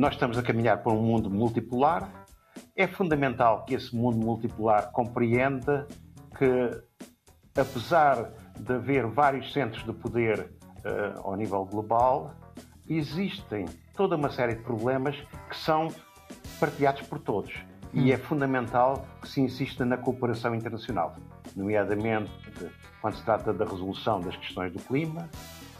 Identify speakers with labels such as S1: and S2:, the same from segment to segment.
S1: Nós estamos a caminhar para um mundo multipolar. É fundamental que esse mundo multipolar compreenda que, apesar de haver vários centros de poder uh, ao nível global, existem toda uma série de problemas que são partilhados por todos. E hum. é fundamental que se insista na cooperação internacional, nomeadamente quando se trata da resolução das questões do clima,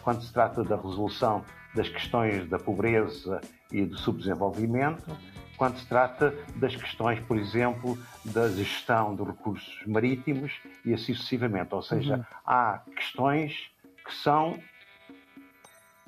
S1: quando se trata da resolução das questões da pobreza e do subdesenvolvimento, quando se trata das questões, por exemplo, da gestão dos recursos marítimos e assim sucessivamente. Ou seja, uhum. há questões que são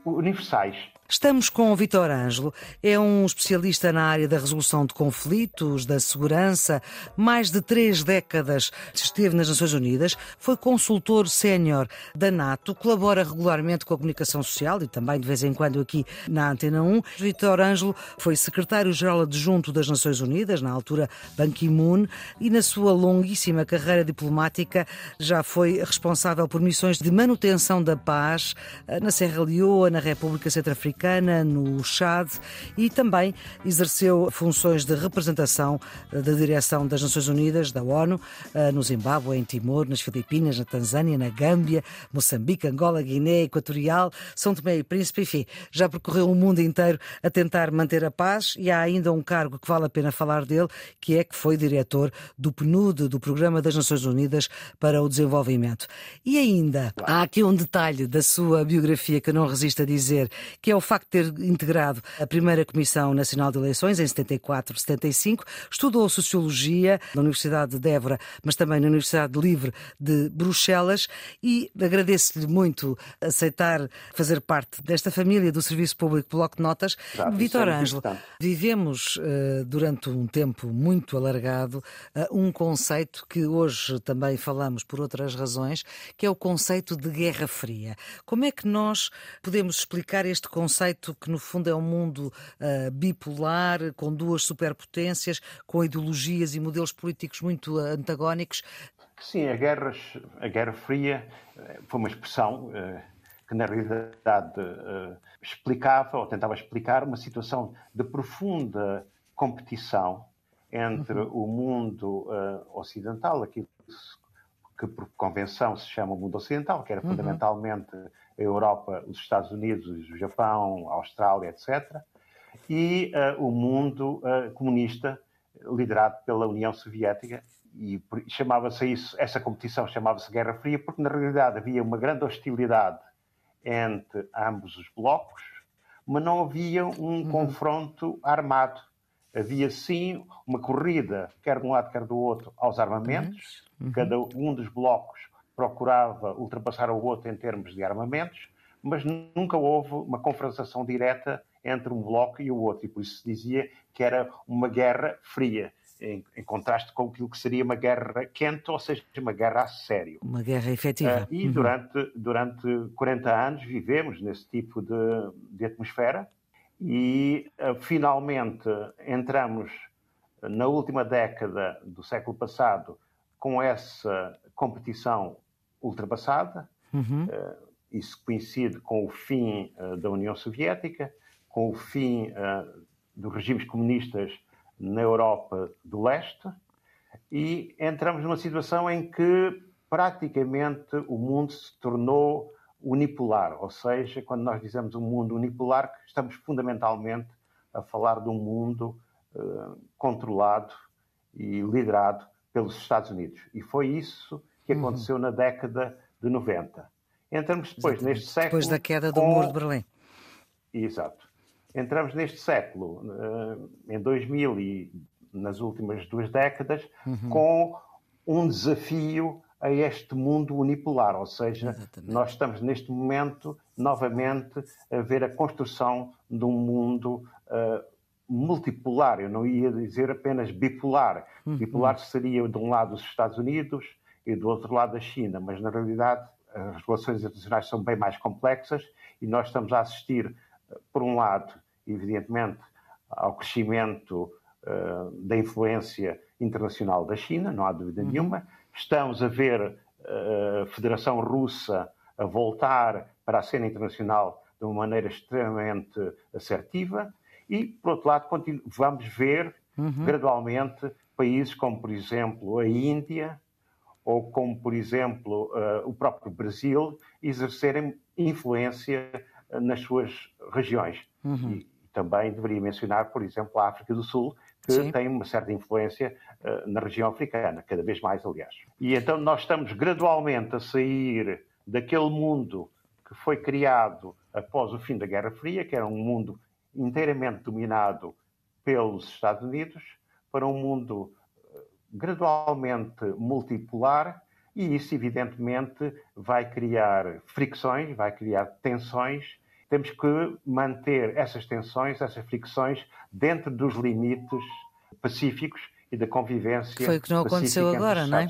S1: universais
S2: Estamos com o Vitor Ângelo, é um especialista na área da resolução de conflitos, da segurança, mais de três décadas esteve nas Nações Unidas, foi consultor sénior da NATO, colabora regularmente com a comunicação social e também de vez em quando aqui na Antena 1. Vitor Ângelo foi secretário-geral adjunto das Nações Unidas, na altura Ban Ki-moon, e na sua longuíssima carreira diplomática já foi responsável por missões de manutenção da paz eh, na Serra Leoa, na República Centro-Africana Africana, no Chad e também exerceu funções de representação da direção das Nações Unidas, da ONU, eh, no Zimbábue, em Timor, nas Filipinas, na Tanzânia, na Gâmbia, Moçambique, Angola, Guiné Equatorial, São Tomé e Príncipe, enfim, já percorreu o mundo inteiro a tentar manter a paz e há ainda um cargo que vale a pena falar dele, que é que foi diretor do PNUD, do Programa das Nações Unidas para o Desenvolvimento. E ainda, há aqui um detalhe da sua biografia que eu não resisto a dizer, que é o facto de ter integrado a primeira Comissão Nacional de Eleições em 74, 75, estudou Sociologia na Universidade de Évora, mas também na Universidade Livre de Bruxelas e agradeço-lhe muito aceitar fazer parte desta família do Serviço Público Bloco de Notas. Vitor é Ângelo, vivemos uh, durante um tempo muito alargado uh, um conceito que hoje também falamos por outras razões, que é o conceito de Guerra Fria. Como é que nós podemos explicar este conceito conceito que, no fundo, é um mundo uh, bipolar, com duas superpotências, com ideologias e modelos políticos muito antagónicos.
S1: Sim, a Guerra, a Guerra Fria eh, foi uma expressão uh, que, na realidade, uh, explicava ou tentava explicar uma situação de profunda competição entre uhum. o mundo ocidental, aquilo que por convenção se chama o mundo ocidental, que era uhum. fundamentalmente a Europa, os Estados Unidos, o Japão, a Austrália, etc., e uh, o mundo uh, comunista liderado pela União Soviética e chamava-se isso, essa competição chamava-se Guerra Fria porque na realidade havia uma grande hostilidade entre ambos os blocos, mas não havia um uhum. confronto armado. Havia sim uma corrida, quer de um lado, quer do outro, aos armamentos. Uhum. Cada um dos blocos procurava ultrapassar o outro em termos de armamentos, mas nunca houve uma confrontação direta entre um bloco e o outro, e por isso se dizia que era uma guerra fria, em, em contraste com aquilo que seria uma guerra quente, ou seja, uma guerra a sério.
S2: Uma guerra efetiva.
S1: Uh, e uhum. durante, durante 40 anos vivemos nesse tipo de, de atmosfera e uh, finalmente entramos na última década do século passado com essa competição ultrapassada. Uhum. Uh, isso coincide com o fim uh, da União Soviética, com o fim dos regimes comunistas na Europa do Leste, e entramos numa situação em que praticamente o mundo se tornou unipolar, ou seja, quando nós dizemos um mundo unipolar, estamos fundamentalmente a falar de um mundo uh, controlado e liderado pelos Estados Unidos. E foi isso que uhum. aconteceu uhum. na década de 90. Entramos depois Exatamente. neste século.
S2: Depois da queda do com... Muro de Berlim.
S1: Exato. Entramos neste século, eh, em 2000 e nas últimas duas décadas, uhum. com um desafio a este mundo unipolar, ou seja, Exatamente. nós estamos neste momento novamente a ver a construção de um mundo uh, multipolar. Eu não ia dizer apenas bipolar. Uhum. Bipolar seria de um lado os Estados Unidos, e do outro lado a China, mas na realidade as relações internacionais são bem mais complexas e nós estamos a assistir, por um lado, evidentemente, ao crescimento uh, da influência internacional da China, não há dúvida uhum. nenhuma. Estamos a ver a Federação Russa a voltar para a cena internacional de uma maneira extremamente assertiva. E, por outro lado, vamos ver uhum. gradualmente países como, por exemplo, a Índia ou como, por exemplo, uh, o próprio Brasil exercerem influência uh, nas suas regiões. Uhum. E também deveria mencionar, por exemplo, a África do Sul, que Sim. tem uma certa influência uh, na região africana, cada vez mais, aliás. E então nós estamos gradualmente a sair daquele mundo que foi criado após o fim da Guerra Fria, que era um mundo inteiramente dominado pelos Estados Unidos, para um mundo eh, gradualmente multipolar, e isso, evidentemente, vai criar fricções, vai criar tensões. Temos que manter essas tensões, essas fricções, dentro dos limites pacíficos e da convivência.
S2: Foi o que não aconteceu agora, não é?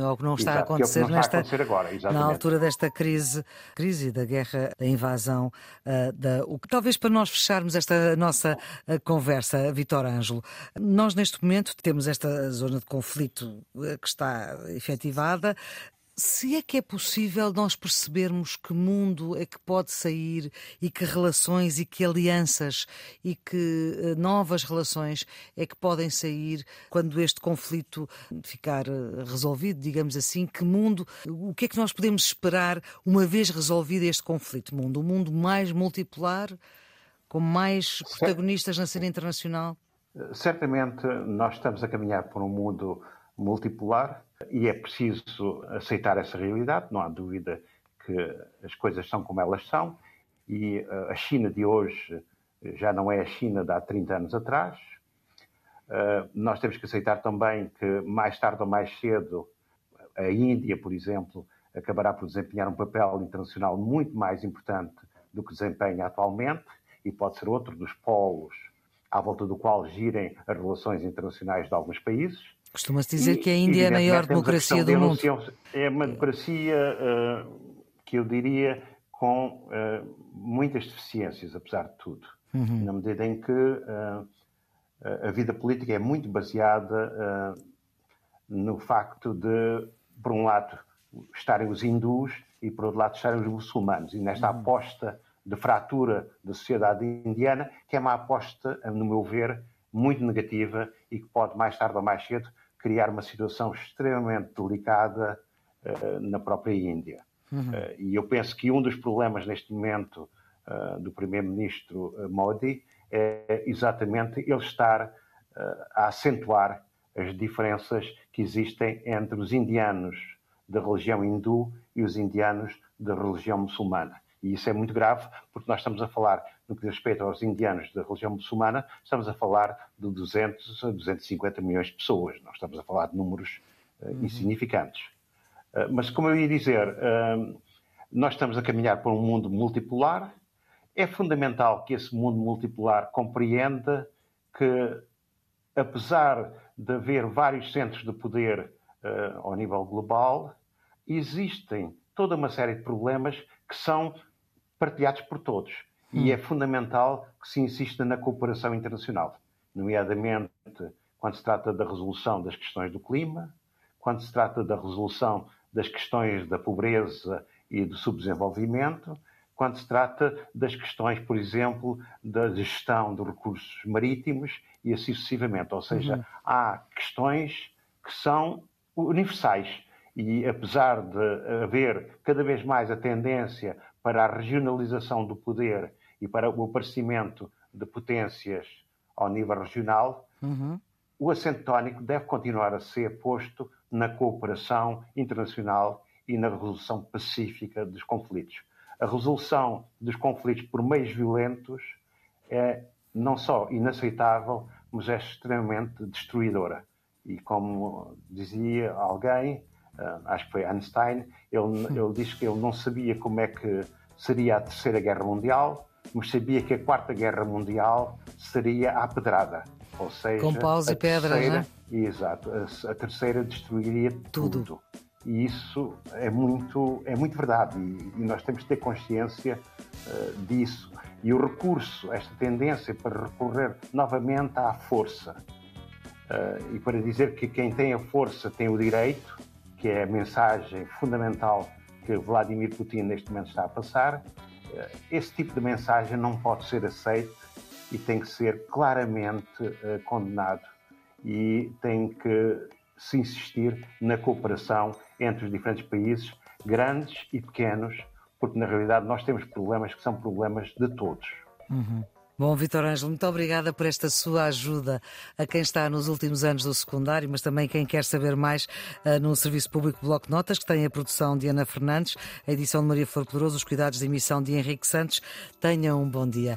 S2: Algo que não está Exato, a acontecer,
S1: é não
S2: nesta,
S1: a acontecer agora,
S2: na altura desta crise, crise da guerra, da invasão, uh, da, o, talvez para nós fecharmos esta nossa uh, conversa, Vitor Ângelo, nós neste momento temos esta zona de conflito uh, que está efetivada, se é que é possível nós percebermos que mundo é que pode sair e que relações e que alianças e que eh, novas relações é que podem sair quando este conflito ficar eh, resolvido, digamos assim, que mundo, o que é que nós podemos esperar uma vez resolvido este conflito? Mundo, um mundo mais multipolar, com mais protagonistas na cena internacional?
S1: Certamente nós estamos a caminhar por um mundo multipolar e é preciso aceitar essa realidade, não há dúvida que as coisas são como elas são e eh, a China de hoje já não é a China de há 30 anos atrás. Eh, nós temos que aceitar também que mais tarde ou mais cedo a Índia, por exemplo, acabará por desempenhar um papel internacional muito mais importante do que desempenha atualmente e pode ser outro dos polos à volta do qual girem as relações internacionais de alguns países.
S2: Costuma-se dizer e, que a Índia é a maior democracia do mundo.
S1: É uma democracia uh, que eu diria com uh, muitas deficiências, apesar de tudo. Uhum. Na medida em que uh, a vida política é muito baseada no facto de, por um lado, estarem os hindus e, por outro lado, estarem os muçulmanos. E nesta uhum. aposta de fratura da sociedade indiana, que é uma aposta, no meu ver, muito negativa e que pode, mais tarde ou mais cedo, criar uma situação extremamente delicada uh, na própria Índia. Uhum. Uh, e eu penso que um dos problemas neste momento uh, do primeiro-ministro Modi é exatamente ele estar a acentuar as diferenças que existem entre os indianos da religião hindu e os indianos da religião muçulmana. E isso é muito grave, porque nós estamos a falar, no que diz respeito aos indianos da religião muçulmana, estamos a falar de 200 a 250 milhões de pessoas. Nós estamos a falar de números uh, uhum. insignificantes. Uh, mas, como eu ia dizer, uh, nós estamos a caminhar para um mundo multipolar. É fundamental que esse mundo multipolar compreenda que, apesar de haver vários centros de poder ao nível global, existem toda uma série de problemas que são partilhados por todos. Hum. E é fundamental que se insista na cooperação internacional, nomeadamente quando se trata da resolução das questões do clima, quando se trata da resolução das questões da pobreza e do subdesenvolvimento, quando se trata das questões, por exemplo, da gestão dos recursos marítimos e assim sucessivamente. Ou seja, uhum. há questões que são universais e apesar de haver cada vez mais a tendência para a regionalização do poder e para o aparecimento de potências ao nível regional, uhum. o acento tónico deve continuar a ser posto na cooperação internacional e na resolução pacífica dos conflitos. A resolução dos conflitos por meios violentos é não só inaceitável, mas é extremamente destruidora. E como dizia alguém, uh, acho que foi Einstein, ele, ele diz que ele não sabia como é que seria a Terceira Guerra Mundial, mas sabia que a Quarta Guerra Mundial seria à pedrada. Ou seja,
S2: com paus e pedras, terceira,
S1: né? Exato, a, a, terceira destruiria tudo. tudo. E isso é muito, é muito verdade e, e nós temos que ter consciência uh, disso. E o recurso, esta tendência para recorrer novamente à força, e para dizer que quem tem a força tem o direito, que é a mensagem fundamental que Vladimir Putin neste momento está a passar, esse tipo de mensagem não pode ser aceito e tem que ser claramente condenado e tem que se insistir na cooperação entre os diferentes países, grandes e pequenos, porque na realidade nós temos problemas que são problemas de todos.
S2: Uhum. Bom, Vitor Ângelo, muito obrigada por esta sua ajuda a quem está nos últimos anos do secundário, mas também quem quer saber mais uh, no Serviço Público Bloco de Notas, que tem a produção de Ana Fernandes, a edição de Maria Flor Poderoso, os cuidados de emissão de Henrique Santos. Tenham um bom dia.